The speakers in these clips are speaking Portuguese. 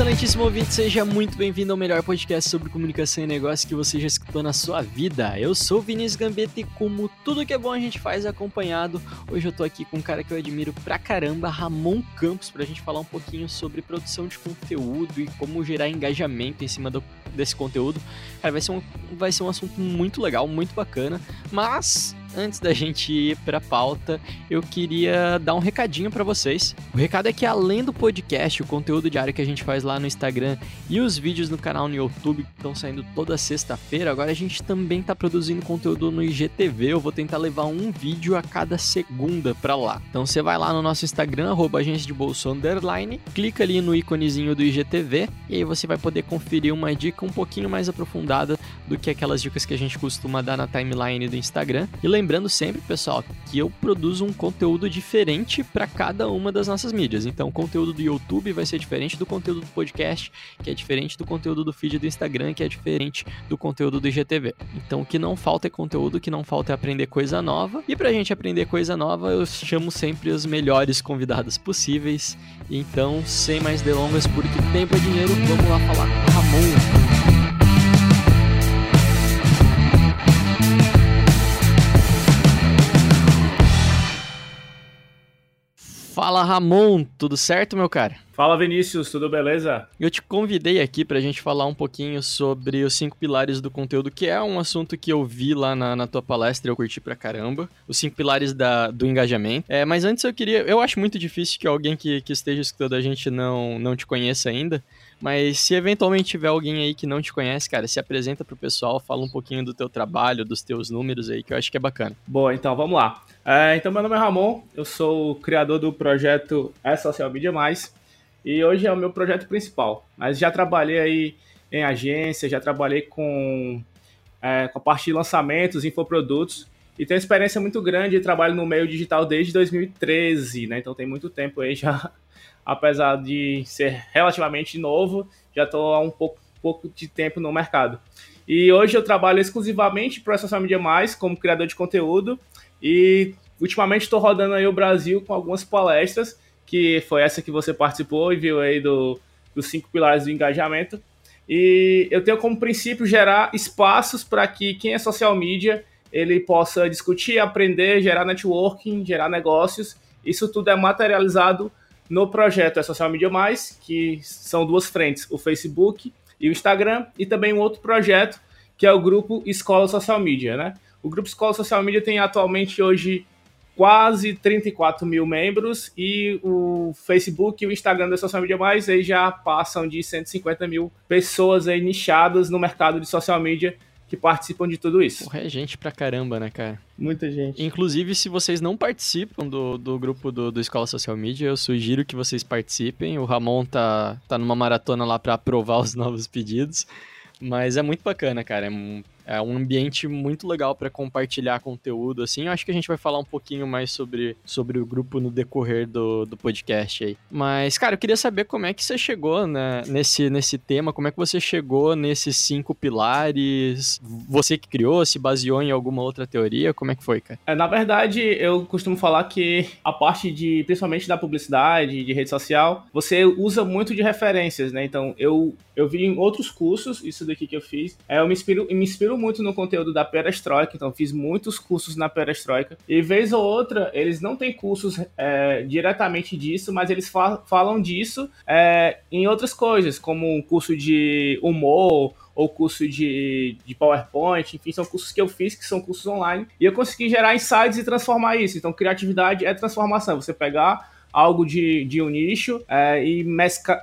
Excelentíssimo ouvinte, seja muito bem-vindo ao melhor podcast sobre comunicação e negócio que você já escutou na sua vida. Eu sou Vinícius Gambetta e como tudo que é bom a gente faz acompanhado, hoje eu tô aqui com um cara que eu admiro pra caramba, Ramon Campos, pra gente falar um pouquinho sobre produção de conteúdo e como gerar engajamento em cima do- desse conteúdo. Cara, vai ser, um, vai ser um assunto muito legal, muito bacana, mas antes da gente ir pra pauta, eu queria dar um recadinho pra vocês. O recado é que além do podcast, o conteúdo diário que a gente faz lá no Instagram e os vídeos no canal no YouTube que estão saindo toda sexta-feira, agora a gente também tá produzindo conteúdo no IGTV. Eu vou tentar levar um vídeo a cada segunda pra lá. Então você vai lá no nosso Instagram, agência de bolso underline, clica ali no íconezinho do IGTV e aí você vai poder conferir uma dica um pouquinho mais aprofundada do que aquelas dicas que a gente costuma dar na timeline do Instagram. E lembrando sempre, pessoal, que eu produzo um conteúdo diferente para cada uma das nossas mídias. Então, o conteúdo do YouTube vai ser diferente do conteúdo do podcast, que é diferente do conteúdo do feed do Instagram, que é diferente do conteúdo do IGTV. Então, o que não falta é conteúdo, o que não falta é aprender coisa nova. E pra gente aprender coisa nova, eu chamo sempre os melhores convidados possíveis. Então, sem mais delongas, porque tempo é dinheiro, vamos lá falar com o Ramon. Fala Ramon, tudo certo, meu cara? Fala Vinícius, tudo beleza? Eu te convidei aqui pra gente falar um pouquinho sobre os cinco pilares do conteúdo, que é um assunto que eu vi lá na, na tua palestra e eu curti pra caramba. Os cinco pilares da, do engajamento. É, mas antes eu queria. Eu acho muito difícil que alguém que, que esteja escutando a gente não, não te conheça ainda. Mas se eventualmente tiver alguém aí que não te conhece, cara, se apresenta pro pessoal, fala um pouquinho do teu trabalho, dos teus números aí, que eu acho que é bacana. Boa, então vamos lá. É, então, meu nome é Ramon, eu sou o criador do projeto É Social Media Mais e hoje é o meu projeto principal. Mas já trabalhei aí em agência, já trabalhei com, é, com a parte de lançamentos, infoprodutos e tenho experiência muito grande de trabalho no meio digital desde 2013, né? Então tem muito tempo aí já, apesar de ser relativamente novo, já estou há um pouco, pouco de tempo no mercado. E hoje eu trabalho exclusivamente para a Social Media Mais como criador de conteúdo e ultimamente estou rodando aí o Brasil com algumas palestras, que foi essa que você participou e viu aí do, dos cinco pilares do engajamento. E eu tenho como princípio gerar espaços para que quem é social media ele possa discutir, aprender, gerar networking, gerar negócios. Isso tudo é materializado no projeto É Social Media Mais, que são duas frentes, o Facebook e o Instagram, e também um outro projeto que é o grupo Escola Social Media, né? O grupo Escola Social Media tem atualmente hoje quase 34 mil membros e o Facebook e o Instagram da Social Media Mais aí já passam de 150 mil pessoas aí nichadas no mercado de social media que participam de tudo isso. Porra, é gente pra caramba, né, cara? Muita gente. Inclusive, se vocês não participam do, do grupo do, do Escola Social Media, eu sugiro que vocês participem. O Ramon tá, tá numa maratona lá pra aprovar os novos pedidos. Mas é muito bacana, cara. É um, é um ambiente muito legal para compartilhar conteúdo, assim. Eu acho que a gente vai falar um pouquinho mais sobre, sobre o grupo no decorrer do, do podcast aí. Mas, cara, eu queria saber como é que você chegou né, nesse, nesse tema, como é que você chegou nesses cinco pilares. Você que criou, se baseou em alguma outra teoria? Como é que foi, cara? É, na verdade, eu costumo falar que a parte de, principalmente da publicidade, de rede social, você usa muito de referências, né? Então, eu, eu vi em outros cursos, isso daqui que eu fiz, é, eu me inspiro, me inspiro muito no conteúdo da perestroika, então fiz muitos cursos na perestroika, e vez ou outra, eles não têm cursos é, diretamente disso, mas eles fa falam disso é, em outras coisas, como um curso de humor, ou curso de, de PowerPoint, enfim, são cursos que eu fiz, que são cursos online, e eu consegui gerar insights e transformar isso. Então, criatividade é transformação. Você pegar algo de, de um nicho é, e,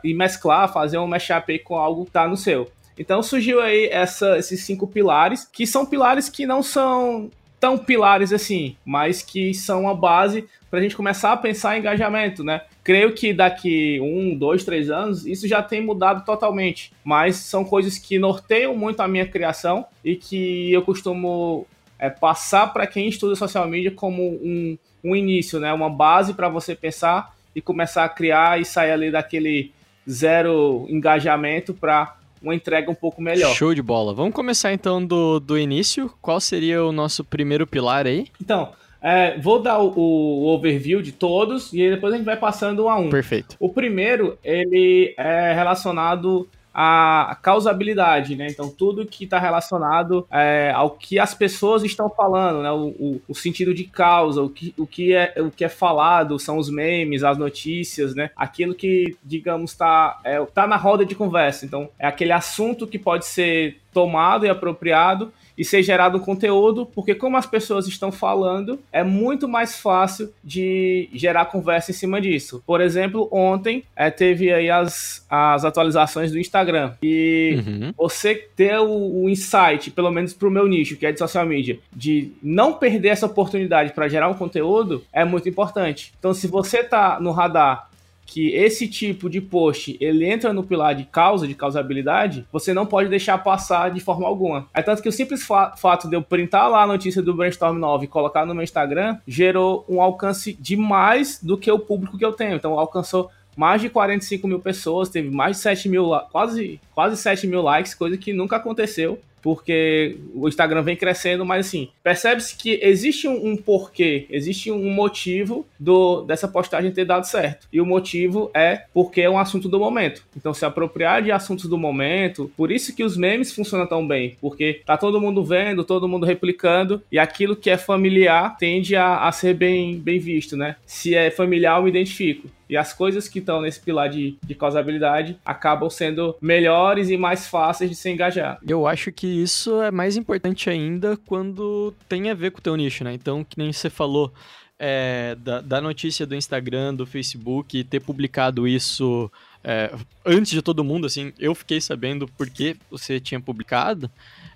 e mesclar, fazer um mashup com algo que tá no seu. Então surgiu aí essa, esses cinco pilares, que são pilares que não são tão pilares assim, mas que são uma base para a gente começar a pensar em engajamento, né? Creio que daqui um, dois, três anos isso já tem mudado totalmente, mas são coisas que norteiam muito a minha criação e que eu costumo é, passar para quem estuda social media como um, um início, né? Uma base para você pensar e começar a criar e sair ali daquele zero engajamento para uma entrega um pouco melhor. Show de bola. Vamos começar então do, do início. Qual seria o nosso primeiro pilar aí? Então, é, vou dar o, o, overview de todos e depois a gente vai passando um a um. Perfeito. O primeiro, ele é relacionado a causabilidade, né? Então, tudo que está relacionado é, ao que as pessoas estão falando, né? O, o, o, sentido de causa, o que, o, que é, o que é falado, são os memes, as notícias, né? Aquilo que, digamos, está é, tá na roda de conversa. Então, é aquele assunto que pode ser tomado e apropriado e ser gerado um conteúdo, porque como as pessoas estão falando, é muito mais fácil de gerar conversa em cima disso. Por exemplo, ontem é, teve aí as, as atualizações do Instagram e uhum. você ter o, o insight, pelo menos para o meu nicho, que é de social media, de não perder essa oportunidade para gerar um conteúdo é muito importante. Então, se você tá no radar que esse tipo de post ele entra no pilar de causa, de causabilidade, você não pode deixar passar de forma alguma. É tanto que o simples fa fato de eu printar lá a notícia do Brainstorm 9 e colocar no meu Instagram gerou um alcance de mais do que o público que eu tenho. Então alcançou mais de 45 mil pessoas, teve mais de 7 mil, quase, quase 7 mil likes, coisa que nunca aconteceu porque o Instagram vem crescendo, mas assim, percebe-se que existe um, um, porquê, existe um motivo do, dessa postagem ter dado certo. E o motivo é porque é um assunto do momento. Então, se apropriar de assuntos do momento, por isso que os memes funcionam tão bem, porque tá todo mundo vendo, todo mundo replicando, e aquilo que é familiar tende a, a ser bem, bem visto, né? Se é familiar, eu me identifico. E as coisas que estão nesse pilar de, de causabilidade acabam sendo melhores e mais fáceis de se engajar. Eu acho que isso é mais importante ainda quando tem a ver com o teu nicho, né? Então, que nem você falou, é, da, da, notícia do Instagram, do Facebook, ter publicado isso é, antes de todo mundo, assim, eu fiquei sabendo porque você tinha publicado,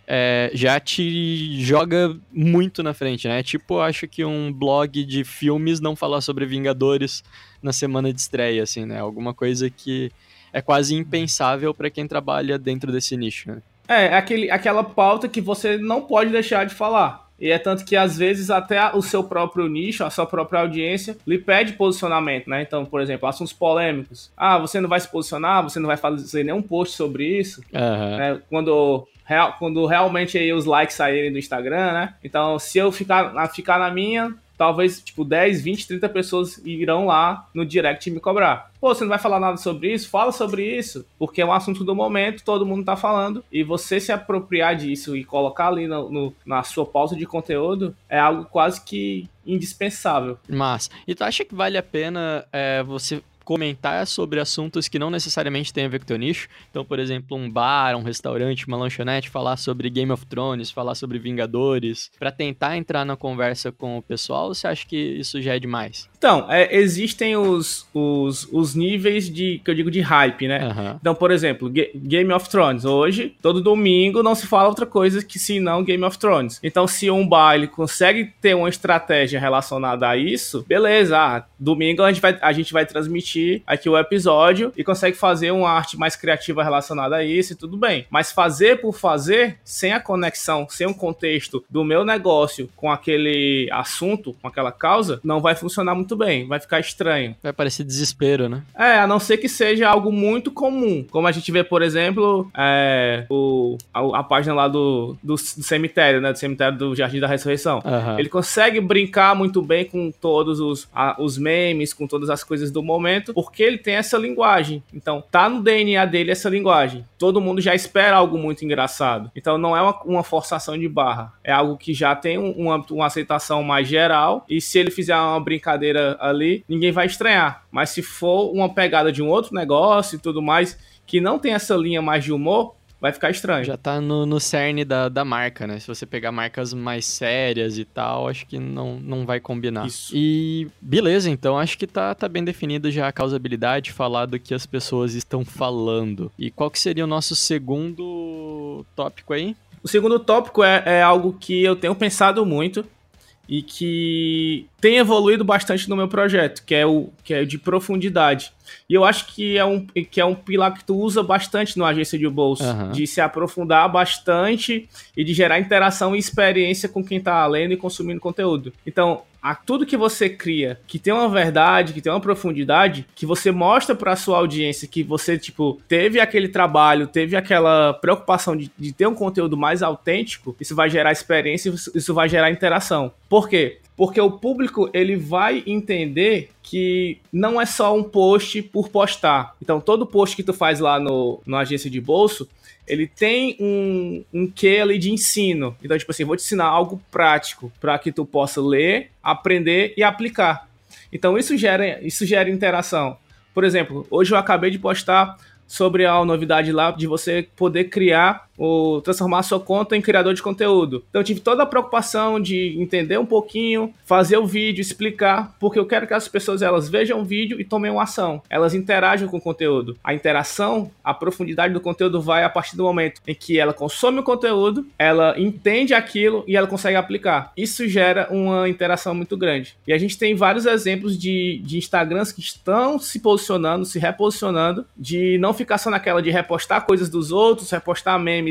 é, já te joga muito na frente, né? Tipo, acho que um blog de filmes não falar sobre Vingadores na semana de estreia, assim, né? Alguma coisa que é quase impensável para quem trabalha dentro desse nicho, né? É, aquele, aquela pauta que você não pode deixar de falar. E é tanto que às vezes até o seu próprio nicho, a sua própria audiência, lhe pede posicionamento, né? Então, por exemplo, assuntos polêmicos. Ah, você não vai se posicionar, você não vai fazer nenhum post sobre isso. Uhum. Né? Quando real, quando realmente aí os likes saírem do Instagram, né? Então, se eu ficar, ficar na minha, talvez, tipo, 10, 20, 30 pessoas irão lá no direct me cobrar. Pô, você não vai falar nada sobre isso? Fala sobre isso, porque é um assunto do momento, todo mundo tá falando, e você se apropriar disso e colocar ali no, no na sua pauta de conteúdo é algo quase que indispensável. Mas, e tu acha que vale a pena é, você comentar sobre assuntos que não necessariamente têm a ver com o teu nicho. Então, por exemplo, um bar, um restaurante, uma lanchonete, falar sobre Game of Thrones, falar sobre Vingadores, para tentar entrar na conversa com o pessoal, ou você acha que isso já é demais? Então, é, existem os, os, os níveis de, que eu digo, de hype, né? Uhum. Então, por exemplo, Game of Thrones. Hoje, todo domingo, não se fala outra coisa que se não Game of Thrones. Então, se um bar ele consegue ter uma estratégia relacionada a isso, beleza. Ah, domingo a gente, vai, a gente vai transmitir aqui o episódio e consegue fazer uma arte mais criativa relacionada a isso e tudo bem. Mas fazer por fazer, sem a conexão, sem o contexto do meu negócio com aquele assunto, com aquela causa, não vai funcionar muito muito bem, vai ficar estranho. Vai parecer desespero, né? É, a não ser que seja algo muito comum. Como a gente vê, por exemplo, é, o, a, a, página lá do, do, do, cemitério, né? Do cemitério do Jardim da Ressurreição. Uhum. Ele consegue brincar muito bem com todos os, a, os memes, com todas as coisas do momento, porque ele tem essa linguagem. Então, tá no DNA dele essa linguagem. Todo mundo já espera algo muito engraçado. Então, não é uma, uma forçação de barra. É algo que já tem um, uma aceitação mais geral. E se ele fizer uma brincadeira ali, ninguém vai estranhar. Mas se for uma pegada de um outro negócio e tudo mais, que não tem essa linha mais de humor, vai ficar estranho. Já tá no, no cerne da, da marca, né? Se você pegar marcas mais sérias e tal, acho que não, não vai combinar. Isso. E beleza, então acho que tá, tá bem definido já a causabilidade, falar do que as pessoas estão falando. E qual que seria o nosso segundo tópico aí? O segundo tópico é, é algo que eu tenho pensado muito e que tem evoluído bastante no meu projeto, que é o que é de profundidade. E eu acho que é um, que é um pilar que tu usa bastante no agência de bolso, uhum. de se aprofundar bastante e de gerar interação e experiência com quem está lendo e consumindo conteúdo. Então, a tudo que você cria, que tem uma verdade, que tem uma profundidade, que você mostra para sua audiência que você, tipo, teve aquele trabalho, teve aquela preocupação de, de ter um conteúdo mais autêntico, isso vai gerar experiência, isso vai gerar interação. Por quê? Porque o público ele vai entender que não é só um post por postar. Então, todo post que tu faz lá no, no agência de bolso, ele tem um, um quê ali de ensino. Então, tipo assim, vou te ensinar algo prático para que tu possa ler, aprender e aplicar. Então, isso gera, isso gera interação. Por exemplo, hoje eu acabei de postar sobre a novidade lá de você poder criar ou transformar a sua conta em criador de conteúdo. Então eu tive toda a preocupação de entender um pouquinho, fazer o vídeo, explicar, porque eu quero que as pessoas elas vejam o vídeo e tomem uma ação. Elas interajam com o conteúdo. A interação, a profundidade do conteúdo vai a partir do momento em que ela consome o conteúdo, ela entende aquilo e ela consegue aplicar. Isso gera uma interação muito grande. E a gente tem vários exemplos de, de Instagrams que estão se posicionando, se reposicionando, de não ficar só naquela de repostar coisas dos outros, repostar memes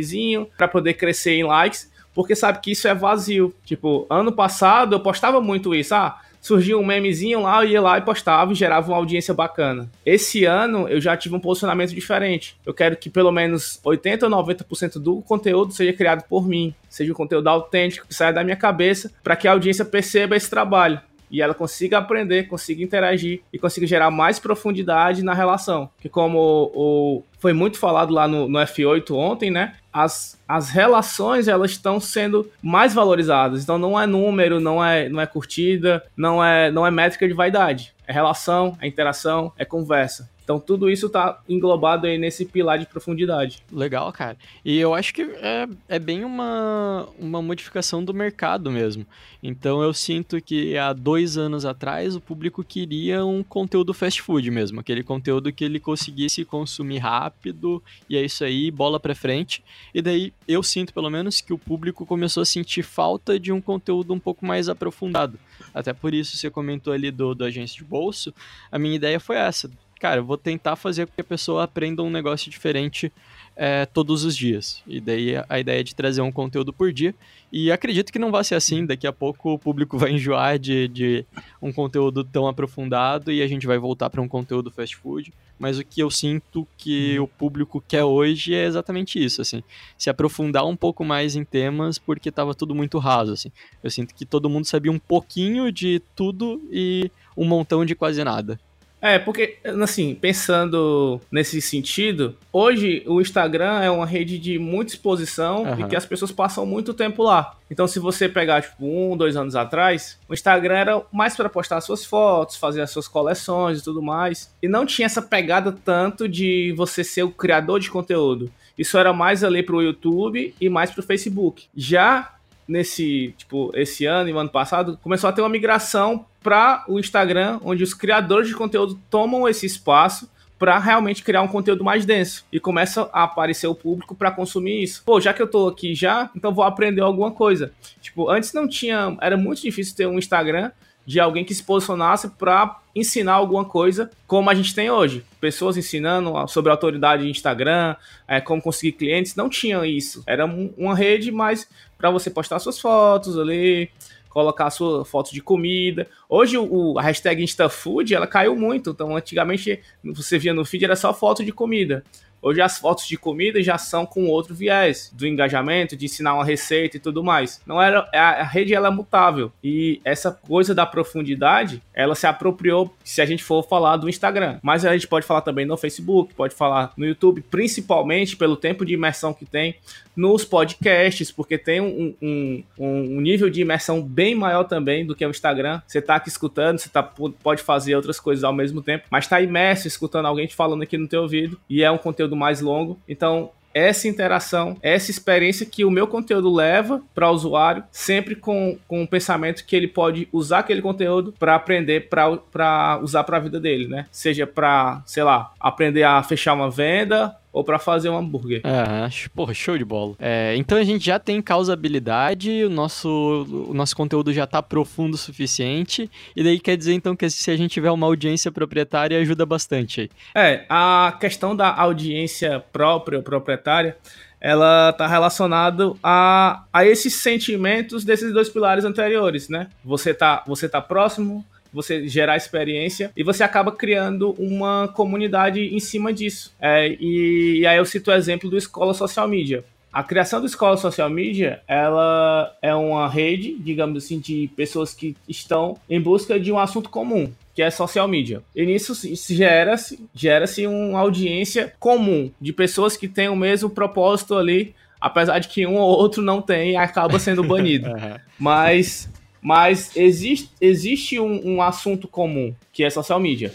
para poder crescer em likes, porque sabe que isso é vazio. Tipo, ano passado eu postava muito isso, ah, surgia um memezinho lá, eu ia lá e postava e gerava uma audiência bacana. Esse ano eu já tive um posicionamento diferente. Eu quero que pelo menos 80 ou 90% do conteúdo seja criado por mim, seja um conteúdo autêntico, que saia da minha cabeça, para que a audiência perceba esse trabalho e ela consiga aprender, consiga interagir e consiga gerar mais profundidade na relação. Que como o, foi muito falado lá no, no F8 ontem, né? As, as relações elas estão sendo mais valorizadas. Então não é número, não é, não é curtida, não é, não é métrica de vaidade. É relação, é interação, é conversa. Então tudo isso está englobado aí nesse pilar de profundidade. Legal, cara. E eu acho que é, é bem uma, uma modificação do mercado mesmo. Então eu sinto que há dois anos atrás o público queria um conteúdo fast food mesmo, aquele conteúdo que ele conseguisse consumir rápido e é isso aí, bola para frente. E daí eu sinto pelo menos que o público começou a sentir falta de um conteúdo um pouco mais aprofundado. Até por isso você comentou ali do, do agência de bolso. A minha ideia foi essa cara, eu vou tentar fazer com que a pessoa aprenda um negócio diferente é, todos os dias. E daí a ideia é de trazer um conteúdo por dia. E acredito que não vai ser assim. Daqui a pouco o público vai enjoar de, de um conteúdo tão aprofundado e a gente vai voltar para um conteúdo fast food. Mas o que eu sinto que o público quer hoje é exatamente isso, assim. Se aprofundar um pouco mais em temas, porque estava tudo muito raso, assim. Eu sinto que todo mundo sabia um pouquinho de tudo e um montão de quase nada. É, porque, assim, pensando nesse sentido, hoje o Instagram é uma rede de muita exposição uhum. e que as pessoas passam muito tempo lá. Então, se você pegar, tipo, um, dois anos atrás, o Instagram era mais para postar suas fotos, fazer as suas coleções e tudo mais. E não tinha essa pegada tanto de você ser o criador de conteúdo. Isso era mais ali pro YouTube e mais pro Facebook. Já nesse, tipo, esse ano e ano passado, começou a ter uma migração para o Instagram, onde os criadores de conteúdo tomam esse espaço para realmente criar um conteúdo mais denso e começa a aparecer o público para consumir isso. Pô, já que eu tô aqui já, então vou aprender alguma coisa. Tipo, antes não tinha, era muito difícil ter um Instagram de alguém que se posicionasse para ensinar alguma coisa, como a gente tem hoje. Pessoas ensinando sobre autoridade de Instagram, é, como conseguir clientes, não tinha isso. Era uma rede mais para você postar suas fotos ali, colocar sua foto de comida. Hoje o, a hashtag InstaFood ela caiu muito. Então, antigamente você via no feed era só foto de comida. Hoje as fotos de comida já são com outro viés, do engajamento, de ensinar uma receita e tudo mais. Não era a, rede ela é mutável e essa coisa da profundidade, ela se apropriou se a gente for falar do Instagram. Mas a gente pode falar também no Facebook, pode falar no YouTube, principalmente pelo tempo de imersão que tem nos podcasts, porque tem um, um, um nível de imersão bem maior também do que o Instagram. Você tá aqui escutando, você tá, pode fazer outras coisas ao mesmo tempo, mas tá imerso escutando alguém te falando aqui no teu ouvido e é um conteúdo conteúdo mais longo. Então, essa interação, essa experiência que o meu conteúdo leva para o usuário, sempre com, com o pensamento que ele pode usar aquele conteúdo para aprender, para usar para a vida dele, né? Seja para, sei lá, aprender a fechar uma venda, ou para fazer um hambúrguer. É, porra, show de bola. É, então a gente já tem causabilidade, o nosso, o nosso conteúdo já tá profundo o suficiente, e daí quer dizer então que se a gente tiver uma audiência proprietária ajuda bastante aí. É, a questão da audiência própria, proprietária, ela tá relacionado a, a esses sentimentos desses dois pilares anteriores, né? Você tá, você tá próximo, você gerar experiência e você acaba criando uma comunidade em cima disso. É, e, e, aí eu cito o exemplo do Escola Social Media. A criação do Escola Social Media, ela é uma rede, digamos assim, de pessoas que estão em busca de um assunto comum, que é social media. E nisso gera-se gera uma audiência comum de pessoas que têm o mesmo propósito ali, apesar de que um ou outro não tem e acaba sendo banido. Mas mas existe, existe um, um assunto comum, que é social media.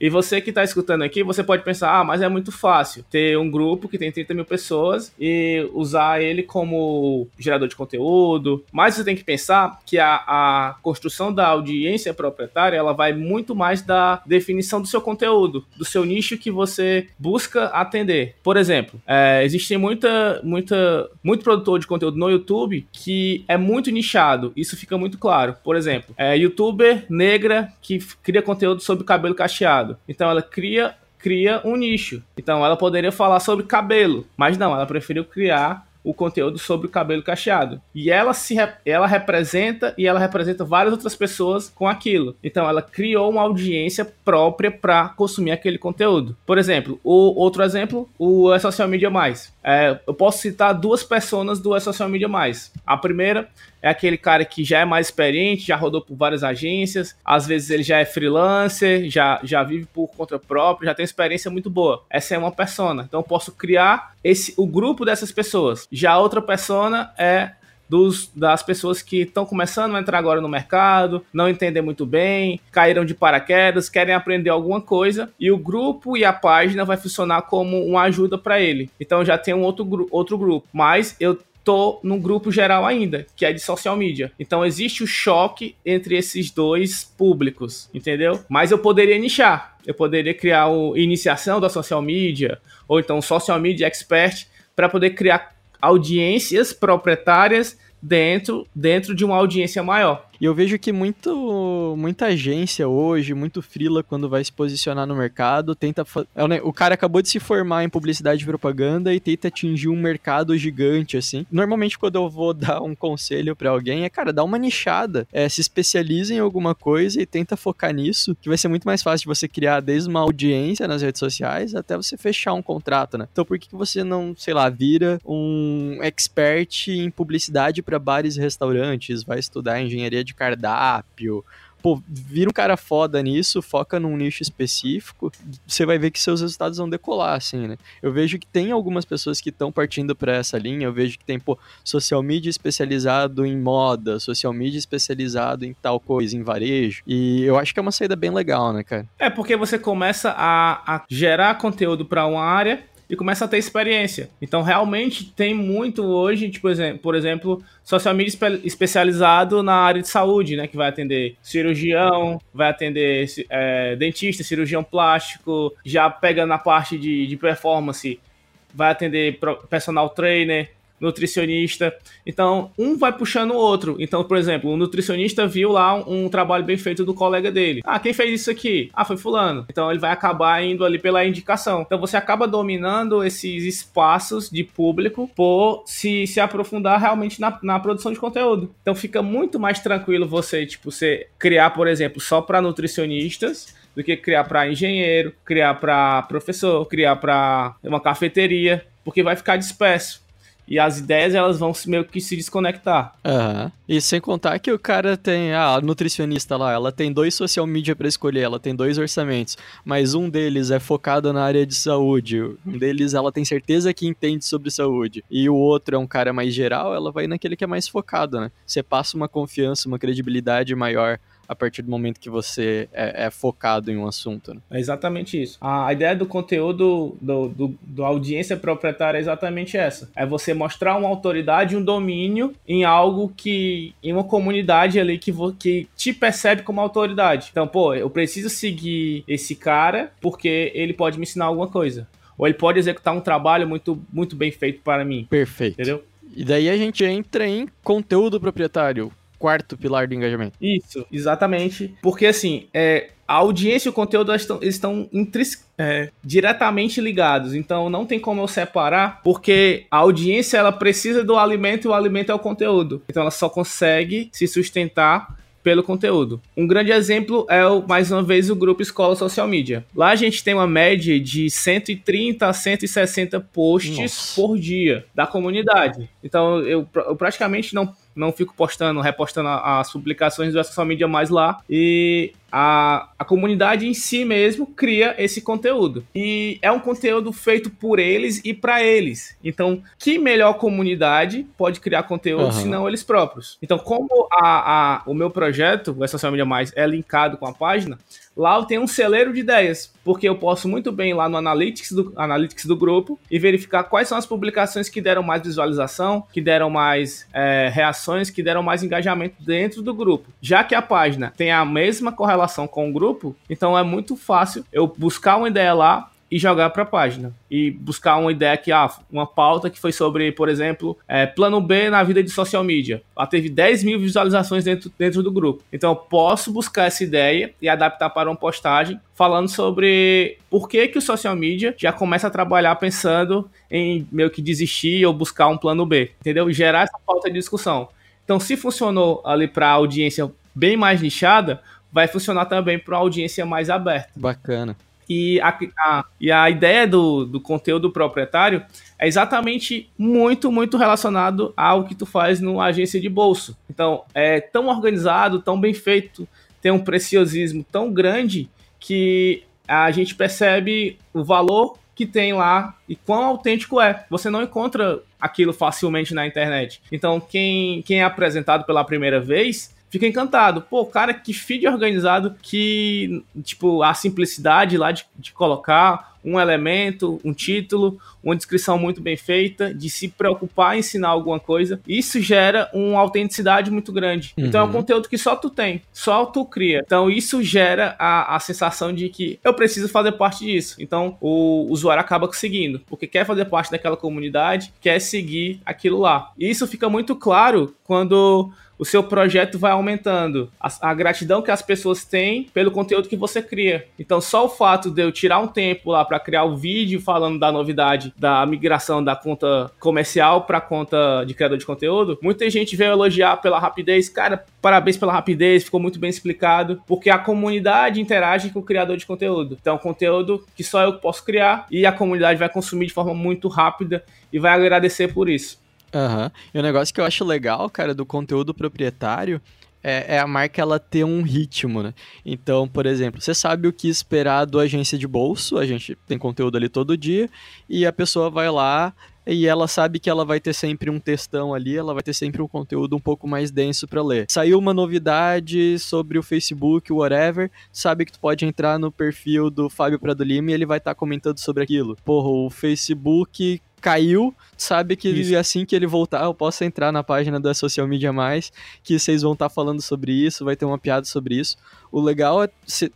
E você que está escutando aqui, você pode pensar, ah, mas é muito fácil ter um grupo que tem 30 mil pessoas e usar ele como gerador de conteúdo. Mas você tem que pensar que a, a construção da audiência proprietária, ela vai muito mais da definição do seu conteúdo, do seu nicho que você busca atender. Por exemplo, é, existe muita, muita, muito produtor de conteúdo no YouTube que é muito nichado. Isso fica muito claro. Por exemplo, é youtuber negra que cria conteúdo sobre cabelo cacheado. Então ela cria cria um nicho. Então ela poderia falar sobre cabelo, mas não, ela preferiu criar o conteúdo sobre o cabelo cacheado. E ela se ela representa e ela representa várias outras pessoas com aquilo. Então ela criou uma audiência própria para consumir aquele conteúdo. Por exemplo, o outro exemplo, o é Social Media Mais. É, eu posso citar duas personas do é Social Media Mais. A primeira é aquele cara que já é mais experiente, já rodou por várias agências, às vezes ele já é freelancer, já, já vive por conta própria, já tem experiência muito boa. Essa é uma persona. Então eu posso criar esse o grupo dessas pessoas. Já a outra persona é dos, das pessoas que estão começando a entrar agora no mercado, não entendem muito bem, caíram de paraquedas, querem aprender alguma coisa e o grupo e a página vai funcionar como uma ajuda para ele. Então já tem um outro, outro grupo, mas eu tô no grupo geral ainda, que é de social media. Então existe o choque entre esses dois públicos, entendeu? Mas eu poderia nichar. Eu poderia criar o iniciação da social media, ou então social media expert, para poder criar audiências proprietárias dentro, dentro de uma audiência maior. E eu vejo que muito, muita agência hoje, muito frila quando vai se posicionar no mercado, tenta. É o cara acabou de se formar em publicidade e propaganda e tenta atingir um mercado gigante, assim. Normalmente, quando eu vou dar um conselho para alguém, é, cara, dá uma nichada. É, se especializa em alguma coisa e tenta focar nisso, que vai ser muito mais fácil de você criar desde uma audiência nas redes sociais até você fechar um contrato, né? Então, por que, que você não, sei lá, vira um expert em publicidade para bares e restaurantes, vai estudar engenharia de cardápio. Pô, vira um cara foda nisso, foca num nicho específico, você vai ver que seus resultados vão decolar, assim, né? Eu vejo que tem algumas pessoas que estão partindo para essa linha, eu vejo que tem, pô, social media especializado em moda, social media especializado em tal coisa, em varejo, e eu acho que é uma saída bem legal, né, cara? É, porque você começa a, a gerar conteúdo para uma área e começa a ter experiência. Então, realmente tem muito hoje, tipo, por exemplo, social media espe especializado na área de saúde, né? Que vai atender cirurgião, vai atender é, dentista, cirurgião plástico, já pega na parte de, de performance, vai atender personal trainer, nutricionista. Então, um vai puxando o outro. Então, por exemplo, o nutricionista viu lá um, um, trabalho bem feito do colega dele. Ah, quem fez isso aqui? Ah, foi fulano. Então, ele vai acabar indo ali pela indicação. Então, você acaba dominando esses espaços de público por se, se aprofundar realmente na, na produção de conteúdo. Então, fica muito mais tranquilo você, tipo, você criar, por exemplo, só para nutricionistas do que criar para engenheiro, criar para professor, criar para uma cafeteria, porque vai ficar disperso e as ideias elas vão meio que se desconectar. Uhum. E sem contar que o cara tem ah, a nutricionista lá, ela tem dois social media para escolher, ela tem dois orçamentos, mas um deles é focado na área de saúde, um deles ela tem certeza que entende sobre saúde, e o outro é um cara mais geral, ela vai naquele que é mais focado, né? Você passa uma confiança, uma credibilidade maior a partir do momento que você é, é focado em um assunto. Né? É exatamente isso. A, ideia do conteúdo do, do, do, audiência proprietária é exatamente essa. É você mostrar uma autoridade, um domínio em algo que. em uma comunidade ali que, que te percebe como autoridade. Então, pô, eu preciso seguir esse cara porque ele pode me ensinar alguma coisa ou ele pode executar um trabalho muito, muito bem feito para mim. Perfeito. Entendeu? E daí a gente entra em conteúdo proprietário, quarto pilar do engajamento. Isso, exatamente. Porque assim, é, a audiência e o conteúdo estão, estão é, diretamente ligados. Então não tem como eu separar, porque a audiência ela precisa do alimento e o alimento é o conteúdo. Então ela só consegue se sustentar pelo conteúdo. Um grande exemplo é, o, mais uma vez, o grupo Escola Social Media. Lá a gente tem uma média de 130 a 160 posts Nossa. por dia da comunidade. Então eu, eu praticamente não não fico postando, repostando as publicações do social media mais lá. E a, a comunidade em si mesmo cria esse conteúdo. E é um conteúdo feito por eles e para eles. Então, que melhor comunidade pode criar conteúdo uhum. senão eles próprios? Então, como a, a, o meu projeto, o Social Media Mais, é linkado com a página, lá eu tenho um celeiro de ideias, porque eu posso muito bem lá no Analytics do, Analytics do grupo e verificar quais são as publicações que deram mais visualização, que deram mais é, reações, que deram mais engajamento dentro do grupo. Já que a página tem a mesma correlação com o grupo, então é muito fácil eu buscar uma ideia lá, e jogar para a página. E buscar uma ideia que, ah, uma pauta que foi sobre, por exemplo, é, plano B na vida de social media. Ela teve 10 mil visualizações dentro, dentro do grupo. Então eu posso buscar essa ideia e adaptar para uma postagem falando sobre por que, que o social media já começa a trabalhar pensando em meio que desistir ou buscar um plano B. Entendeu? Gerar essa pauta de discussão. Então, se funcionou ali para audiência bem mais nichada, vai funcionar também para uma audiência mais aberta. Bacana. E a, a, e a ideia do, do conteúdo proprietário é exatamente muito, muito relacionado ao que tu faz no agência de bolso. Então, é tão organizado, tão bem feito, tem um preciosismo tão grande que a gente percebe o valor que tem lá e quão autêntico é. Você não encontra aquilo facilmente na internet. Então, quem, quem é apresentado pela primeira vez fica encantado. Pô, cara, que feed organizado, que, tipo, a simplicidade lá de, de colocar um elemento, um título, uma descrição muito bem feita, de se preocupar em ensinar alguma coisa, isso gera uma autenticidade muito grande. Uhum. Então é um uhum. conteúdo que só tu tem, só tu cria. Então isso gera a, a sensação de que eu preciso fazer parte disso. Então o usuário acaba conseguindo, porque quer fazer parte daquela comunidade, quer seguir aquilo lá. E isso fica muito claro quando o seu projeto vai aumentando. A, a, gratidão que as pessoas têm pelo conteúdo que você cria. Então, só o fato de eu tirar um tempo lá para criar o um vídeo falando da novidade da migração da conta comercial para conta de criador de conteúdo, muita gente veio elogiar pela rapidez. Cara, parabéns pela rapidez, ficou muito bem explicado, porque a comunidade interage com o criador de conteúdo. Então, conteúdo que só eu posso criar e a comunidade vai consumir de forma muito rápida e vai agradecer por isso. Aham. Uhum. E o negócio que eu acho legal, cara, do conteúdo proprietário é, é, a marca ela ter um ritmo, né? Então, por exemplo, você sabe o que esperar do agência de bolso, a gente tem conteúdo ali todo dia, e a pessoa vai lá e ela sabe que ela vai ter sempre um textão ali, ela vai ter sempre um conteúdo um pouco mais denso para ler. Saiu uma novidade sobre o Facebook, whatever, sabe que tu pode entrar no perfil do Fábio Prado Lima e ele vai estar tá comentando sobre aquilo. Porra, o Facebook caiu, sabe que isso. assim que ele voltar, eu posso entrar na página da Social Media Mais, que vocês vão estar tá falando sobre isso, vai ter uma piada sobre isso. O legal é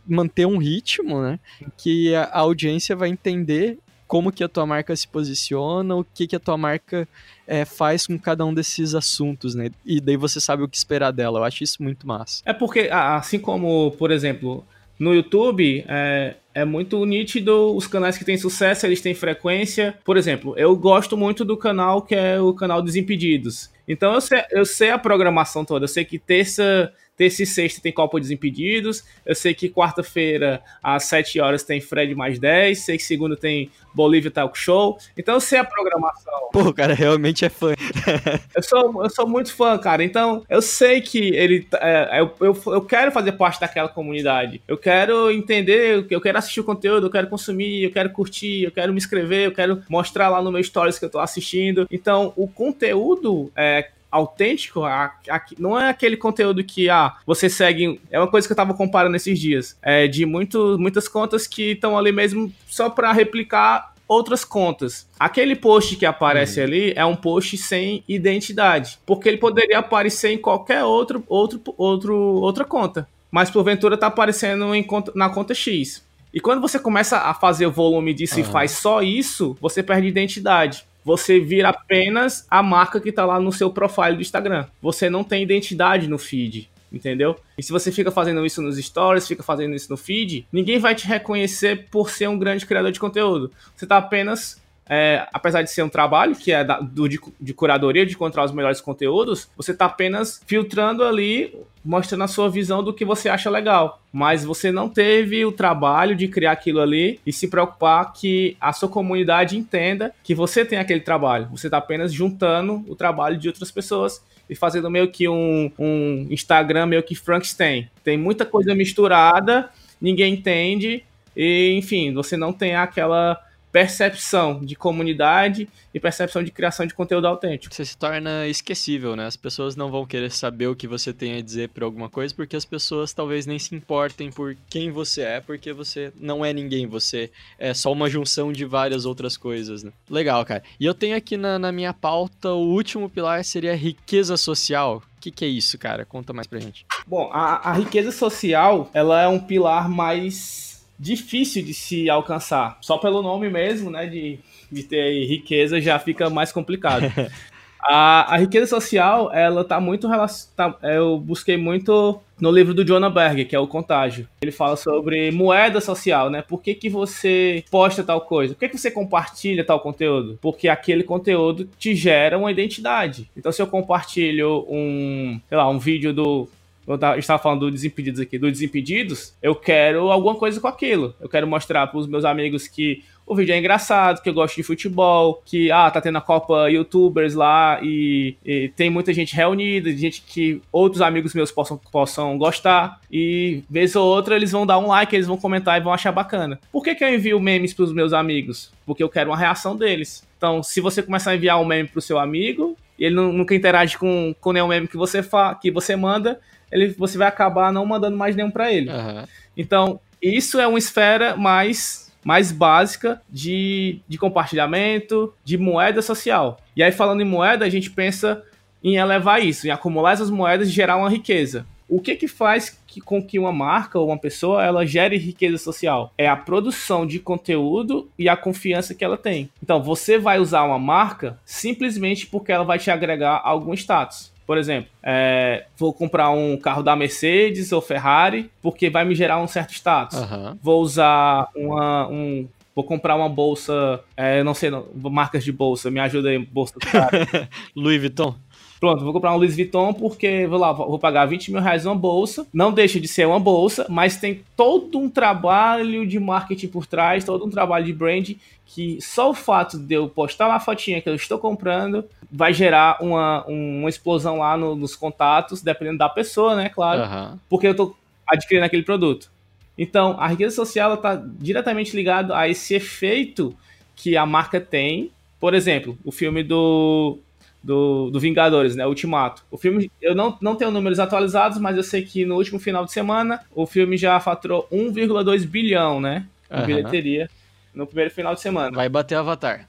manter um ritmo, né? Que a audiência vai entender como que a tua marca se posiciona, o que que a tua marca é, faz com cada um desses assuntos, né? E daí você sabe o que esperar dela. Eu acho isso muito massa. É porque, assim como, por exemplo, no YouTube, é, é muito nítido os canais que têm sucesso, eles têm frequência. Por exemplo, eu gosto muito do canal que é o canal Desimpedidos. Então eu sei, eu sei a programação toda. Eu sei que terça, terça e sexta tem Copa Desimpedidos. Eu sei que quarta-feira, às 7 horas, tem Fred mais 10. Sei que segunda tem Bolívia Talk Show. Então eu sei a programação. Pô, o cara realmente é fã. eu, sou, eu sou muito fã, cara. Então eu sei que ele. É, eu, eu, eu quero fazer parte daquela comunidade. Eu quero entender, eu quero assistir o conteúdo, eu quero consumir, eu quero curtir, eu quero me inscrever, eu quero mostrar lá no meu stories que eu tô assistindo. Então o conteúdo é, autêntico, a, a, não é aquele conteúdo que ah, você segue. É uma coisa que eu tava comparando esses dias. É de muito, muitas contas que estão ali mesmo só para replicar outras contas. Aquele post que aparece uhum. ali é um post sem identidade, porque ele poderia aparecer em qualquer outro, outro, outro outra conta, mas porventura tá aparecendo em conta, na conta X. E quando você começa a fazer o volume disso uhum. e faz só isso, você perde identidade. Você vira apenas a marca que está lá no seu profile do Instagram. Você não tem identidade no feed entendeu? E se você fica fazendo isso nos stories, fica fazendo isso no feed, ninguém vai te reconhecer por ser um grande criador de conteúdo. Você está apenas é, apesar de ser um trabalho que é da, do, de, de, curadoria, de encontrar os melhores conteúdos, você está apenas filtrando ali, mostrando a sua visão do que você acha legal. Mas você não teve o trabalho de criar aquilo ali e se preocupar que a sua comunidade entenda que você tem aquele trabalho. Você está apenas juntando o trabalho de outras pessoas e fazendo meio que um, um Instagram meio que Frankenstein. Tem muita coisa misturada, ninguém entende, e enfim, você não tem aquela percepção de comunidade e percepção de criação de conteúdo autêntico. Você se torna esquecível, né? As pessoas não vão querer saber o que você tem a dizer por alguma coisa, porque as pessoas talvez nem se importem por quem você é, porque você não é ninguém, você é só uma junção de várias outras coisas, né? Legal, cara. E eu tenho aqui na, na minha pauta, o último pilar seria riqueza social. O que, que é isso, cara? Conta mais pra gente. Bom, a, a riqueza social, ela é um pilar mais difícil de se alcançar. Só pelo nome mesmo, né, de, de ter riqueza já fica mais complicado. a, a riqueza social, ela tá muito relacionada. Tá, eu busquei muito no livro do Jonah Berg, que é o Contágio. Ele fala sobre moeda social, né? Por que, que você posta tal coisa? Por que, que você compartilha tal conteúdo? Porque aquele conteúdo te gera uma identidade. Então, se eu compartilho um, sei lá, um vídeo do eu estava falando do Desimpedidos aqui, do Desimpedidos, eu quero alguma coisa com aquilo. Eu quero mostrar para os meus amigos que o vídeo é engraçado, que eu gosto de futebol, que, ah, tá tendo a Copa Youtubers lá e, e tem muita gente reunida, gente que outros amigos meus possam, possam gostar. E, vez ou outra, eles vão dar um like, eles vão comentar e vão achar bacana. Por que, que eu envio memes pros meus amigos? Porque eu quero uma reação deles. Então, se você começar a enviar um meme pro seu amigo, e ele nunca interage com, com nenhum meme que você, fa que você manda, ele, você vai acabar não mandando mais nenhum para ele. Uhum. Então, isso é uma esfera mais mais básica de, de compartilhamento, de moeda social. E aí, falando em moeda, a gente pensa em elevar isso, em acumular essas moedas e gerar uma riqueza. O que que faz que, com que uma marca ou uma pessoa ela gere riqueza social? É a produção de conteúdo e a confiança que ela tem. Então, você vai usar uma marca simplesmente porque ela vai te agregar algum status. Por exemplo, é, vou comprar um carro da Mercedes ou Ferrari porque vai me gerar um certo status. Uhum. Vou usar uma, um, vou comprar uma bolsa, é, não sei, não, marcas de bolsa, me ajuda aí, bolsa do cara. Louis Vuitton. Pronto, vou comprar um Louis Vuitton porque vou lá, vou pagar 20 mil reais uma bolsa. Não deixa de ser uma bolsa, mas tem todo um trabalho de marketing por trás, todo um trabalho de brand que só o fato de eu postar uma fotinha que eu estou comprando vai gerar uma, uma explosão lá no, nos contatos, dependendo da pessoa, né? Claro. Uhum. Porque eu estou adquirindo aquele produto. Então, a riqueza social está diretamente ligada a esse efeito que a marca tem. Por exemplo, o filme do do, do Vingadores, né? Ultimato. O filme, eu não, não tenho números atualizados, mas eu sei que no último final de semana o filme já faturou 1,2 bilhão, né? Uhum. bilheteria no primeiro final de semana. Vai bater Avatar.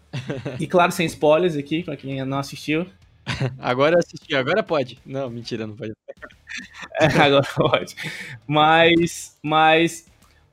e claro, sem spoilers aqui, pra quem não assistiu. agora assisti, agora pode. Não, mentira, não pode. é, agora pode. Mas, mas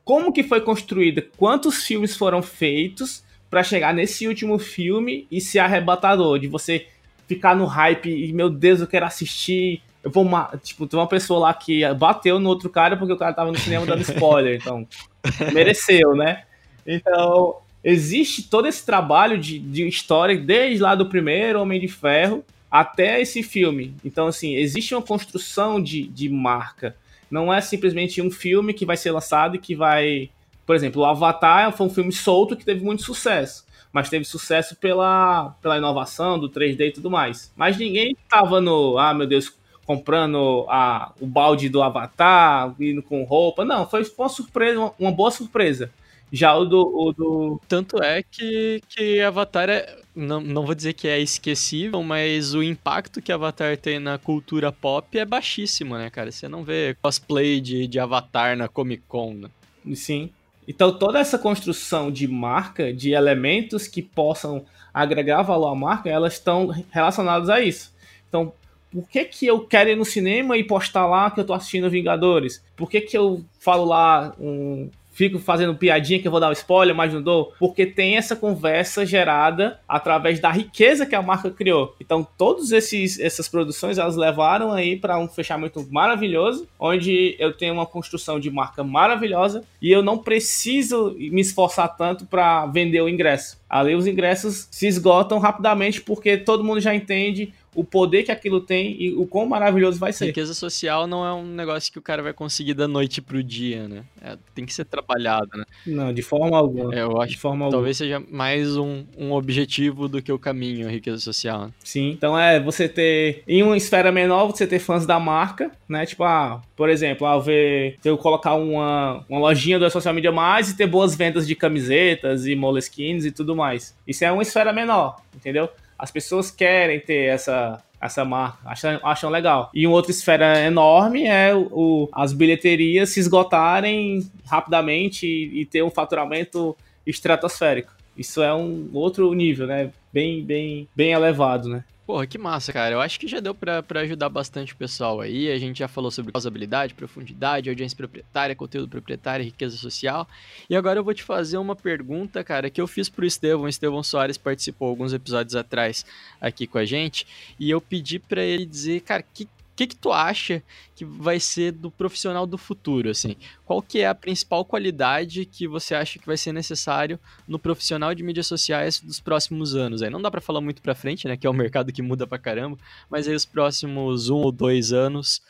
como que foi construída? Quantos filmes foram feitos para chegar nesse último filme e ser arrebatador? De você ficar no hype e, meu Deus, eu quero assistir. Eu vou. Tipo, tem uma pessoa lá que bateu no outro cara porque o cara tava no cinema dando spoiler. Então, mereceu, né? Então, existe todo esse trabalho de, de história, desde lá do primeiro Homem de Ferro até esse filme. Então, assim, existe uma construção de, de marca. Não é simplesmente um filme que vai ser lançado e que vai. Por exemplo, o Avatar foi um filme solto que teve muito sucesso mas teve sucesso pela, pela inovação do 3D e tudo mais. Mas ninguém tava no, ah, meu Deus, comprando a, o balde do Avatar, indo com roupa. Não, foi uma surpresa, uma, uma boa surpresa. Já o do, o do. Tanto é que, que Avatar é. Não, não vou dizer que é esquecível, mas o impacto que Avatar tem na cultura pop é baixíssimo, né, cara? Você não vê cosplay de, de Avatar na Comic Con. Né? Sim. Então, toda essa construção de marca, de elementos que possam agregar valor à marca, elas estão relacionadas a isso. Então, por que, que eu quero ir no cinema e postar lá que eu tô assistindo Vingadores? Por que, que eu falo lá um fico fazendo piadinha que eu vou dar um spoiler, mas não dou, porque tem essa conversa gerada através da riqueza que a marca criou. Então, todas essas produções elas levaram aí para um fechamento maravilhoso, onde eu tenho uma construção de marca maravilhosa e eu não preciso me esforçar tanto para vender o ingresso. Ali os ingressos se esgotam rapidamente porque todo mundo já entende o poder que aquilo tem e o quão maravilhoso vai ser. Riqueza social não é um negócio que o cara vai conseguir da noite pro dia, né? É, tem que ser trabalhado, né? Não, de forma alguma. É, eu acho de forma que talvez seja mais um, um objetivo do que o caminho, a riqueza social. Né? Sim, então é você ter, em uma esfera menor, você ter fãs da marca, né? Tipo, ah, por exemplo, ao ver, se eu colocar uma, uma lojinha do Social Media Mais e ter boas vendas de camisetas e moleskins e tudo mais. Isso é uma esfera menor, entendeu? As pessoas querem ter essa, essa marca, acham, acham legal. E uma outra esfera enorme é o, o as bilheterias se esgotarem rapidamente e, e, ter um faturamento estratosférico. Isso é um outro nível, né? Bem, bem, bem elevado, né? Porra, que massa, cara. Eu acho que já deu para ajudar bastante o pessoal aí. A gente já falou sobre causabilidade, profundidade, audiência proprietária, conteúdo proprietário, riqueza social. E agora eu vou te fazer uma pergunta, cara, que eu fiz pro Estevão. O Estevão Soares participou alguns episódios atrás aqui com a gente. E eu pedi para ele dizer, cara, que que, que tu acha que vai ser do profissional do futuro, assim? Qual que é a principal qualidade que você acha que vai ser necessário no profissional de mídias sociais dos próximos anos? Aí não dá para falar muito para frente, né? Que é um mercado que muda pra caramba, mas aí os próximos um ou dois anos,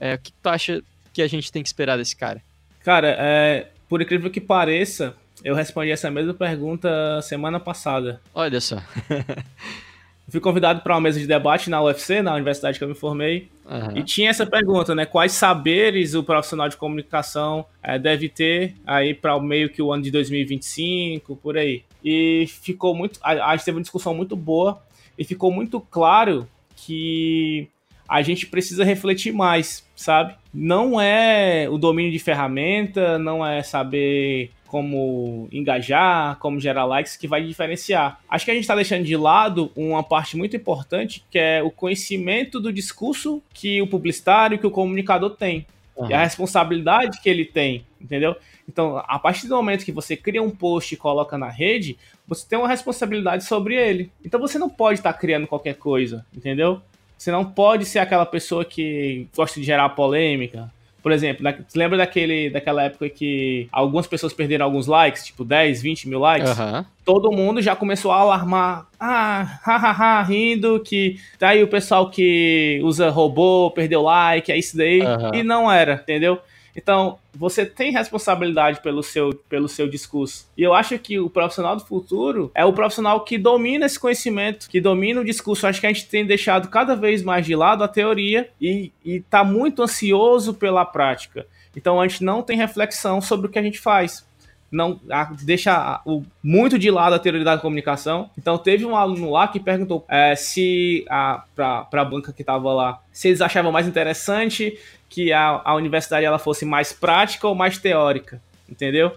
é, o que, que tu acha que a gente tem que esperar desse cara? Cara, é, por incrível que pareça, eu respondi essa mesma pergunta semana passada. Olha só. fui convidado para uma mesa de debate na UFC, na universidade que eu me formei, uhum. e tinha essa pergunta, né? Quais saberes o profissional de comunicação é, deve ter aí para o meio que o ano de 2025, por aí. E ficou muito. A, a gente teve uma discussão muito boa e ficou muito claro que a gente precisa refletir mais, sabe? Não é o domínio de ferramenta, não é saber como engajar, como gerar likes, que vai diferenciar. Acho que a gente está deixando de lado uma parte muito importante, que é o conhecimento do discurso que o publicitário, que o comunicador tem. Uhum. E a responsabilidade que ele tem, entendeu? Então, a partir do momento que você cria um post e coloca na rede, você tem uma responsabilidade sobre ele. Então você não pode estar tá criando qualquer coisa, entendeu? Você não pode ser aquela pessoa que gosta de gerar polêmica, por exemplo, você lembra daquele, daquela época que algumas pessoas perderam alguns likes, tipo 10, 20 mil likes? Uhum. Todo mundo já começou a alarmar. Ah, hahaha, rindo que tá aí o pessoal que usa robô, perdeu like, é isso daí. Uhum. E não era, entendeu? Então, você tem responsabilidade pelo seu, pelo seu discurso. E eu acho que o profissional do futuro é o profissional que domina esse conhecimento, que domina o discurso. Acho que a gente tem deixado cada vez mais de lado a teoria e está muito ansioso pela prática. Então, a gente não tem reflexão sobre o que a gente faz não deixa muito de lado a teoria da comunicação. Então teve um aluno lá que perguntou é, se a para a banca que estava lá, se eles achavam mais interessante que a, a universidade ela fosse mais prática ou mais teórica, entendeu?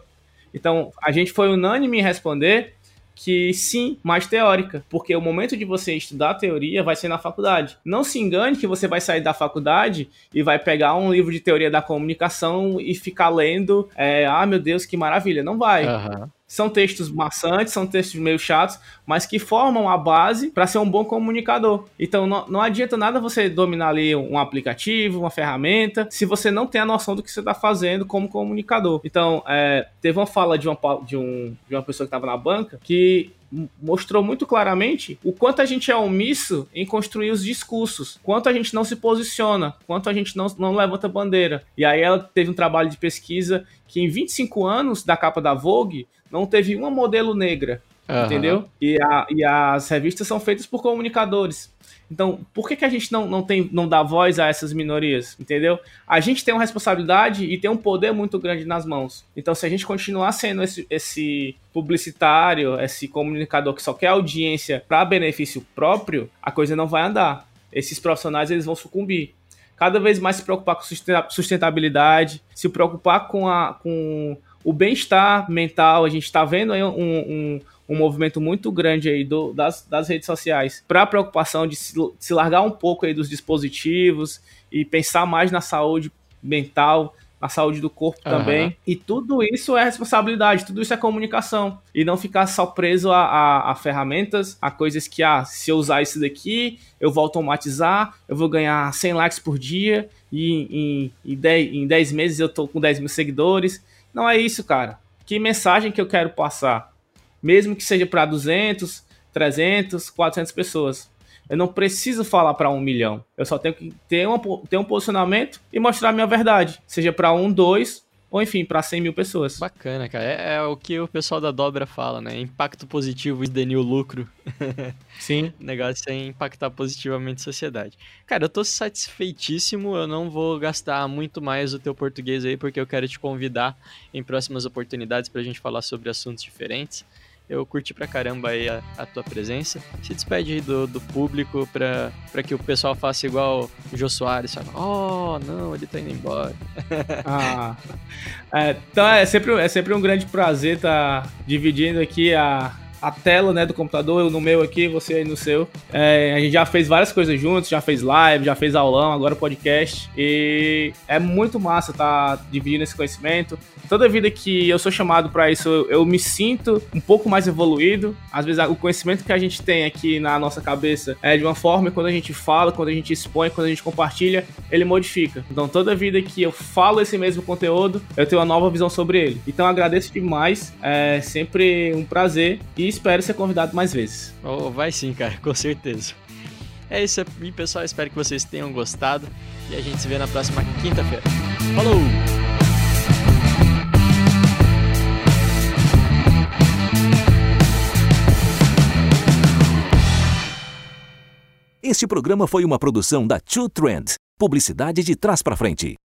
Então a gente foi unânime em responder que sim, mais teórica, porque o momento de você estudar teoria vai ser na faculdade. Não se engane que você vai sair da faculdade e vai pegar um livro de teoria da comunicação e ficar lendo, é, ah, meu Deus, que maravilha. Não vai. Uhum. São textos maçantes, são textos meio chatos, mas que formam a base para ser um bom comunicador. Então não, não adianta nada você dominar ali um aplicativo, uma ferramenta, se você não tem a noção do que você está fazendo como comunicador. Então, é, teve uma fala de uma, de, um, de uma pessoa que estava na banca que mostrou muito claramente o quanto a gente é omisso em construir os discursos, quanto a gente não se posiciona, quanto a gente não, não levanta bandeira. E aí ela teve um trabalho de pesquisa que em 25 anos da capa da Vogue não teve uma modelo negra, uhum. entendeu? E, a, e as revistas são feitas por comunicadores. Então, por que, que a gente não, não, tem, não dá voz a essas minorias? Entendeu? A gente tem uma responsabilidade e tem um poder muito grande nas mãos. Então, se a gente continuar sendo esse, esse publicitário, esse comunicador que só quer audiência para benefício próprio, a coisa não vai andar. Esses profissionais eles vão sucumbir. Cada vez mais se preocupar com sustentabilidade, se preocupar com, a, com o bem-estar mental. A gente está vendo aí um, um um movimento muito grande aí do, das, das redes sociais para a preocupação de se, se largar um pouco aí dos dispositivos e pensar mais na saúde mental na saúde do corpo uhum. também. E tudo isso é responsabilidade, tudo isso é comunicação. E não ficar só preso a, a, a ferramentas, a coisas que, ah, se eu usar isso daqui, eu vou automatizar, eu vou ganhar 100 likes por dia, e em, em, 10, em 10 meses eu tô com 10 mil seguidores. Não é isso, cara. Que mensagem que eu quero passar? Mesmo que seja para 200, 300, 400 pessoas. Eu não preciso falar para um milhão. Eu só tenho que ter, uma, ter um posicionamento e mostrar a minha verdade. Seja para um, dois ou enfim, para 100 mil pessoas. Bacana, cara. É, é, o que o pessoal da Dobra fala, né? Impacto positivo e the lucro. Sim. o negócio é impactar positivamente a sociedade. Cara, eu tô satisfeitíssimo. Eu não vou gastar muito mais o teu português aí, porque eu quero te convidar em próximas oportunidades pra gente falar sobre assuntos diferentes. Eu curti pra caramba aí a, a tua presença. Se despede aí do, do público pra, pra que o pessoal faça igual o Jô Soares, oh, não, ele tá indo embora. ah, é, então é sempre, é sempre um grande prazer estar tá dividindo aqui a, a tela né, do computador, eu no meu aqui, você aí no seu. É, a gente já fez várias coisas juntos, já fez live, já fez aulão, agora podcast. E é muito massa estar tá dividindo esse conhecimento. Toda vida que eu sou chamado para isso, eu, eu, me sinto um pouco mais evoluído. Às vezes o conhecimento que a gente tem aqui na nossa cabeça é de uma forma, e quando a gente fala, quando a gente expõe, quando a gente compartilha, ele modifica. Então toda vida que eu falo esse mesmo conteúdo, eu tenho uma nova visão sobre ele. Então agradeço demais, é sempre um prazer e espero ser convidado mais vezes. Oh, vai sim, cara, com certeza. É isso aí, pessoal. Espero que vocês tenham gostado. E a gente se vê na próxima quinta-feira. Falou! Este programa foi uma produção da Two Trend, publicidade de trás para frente.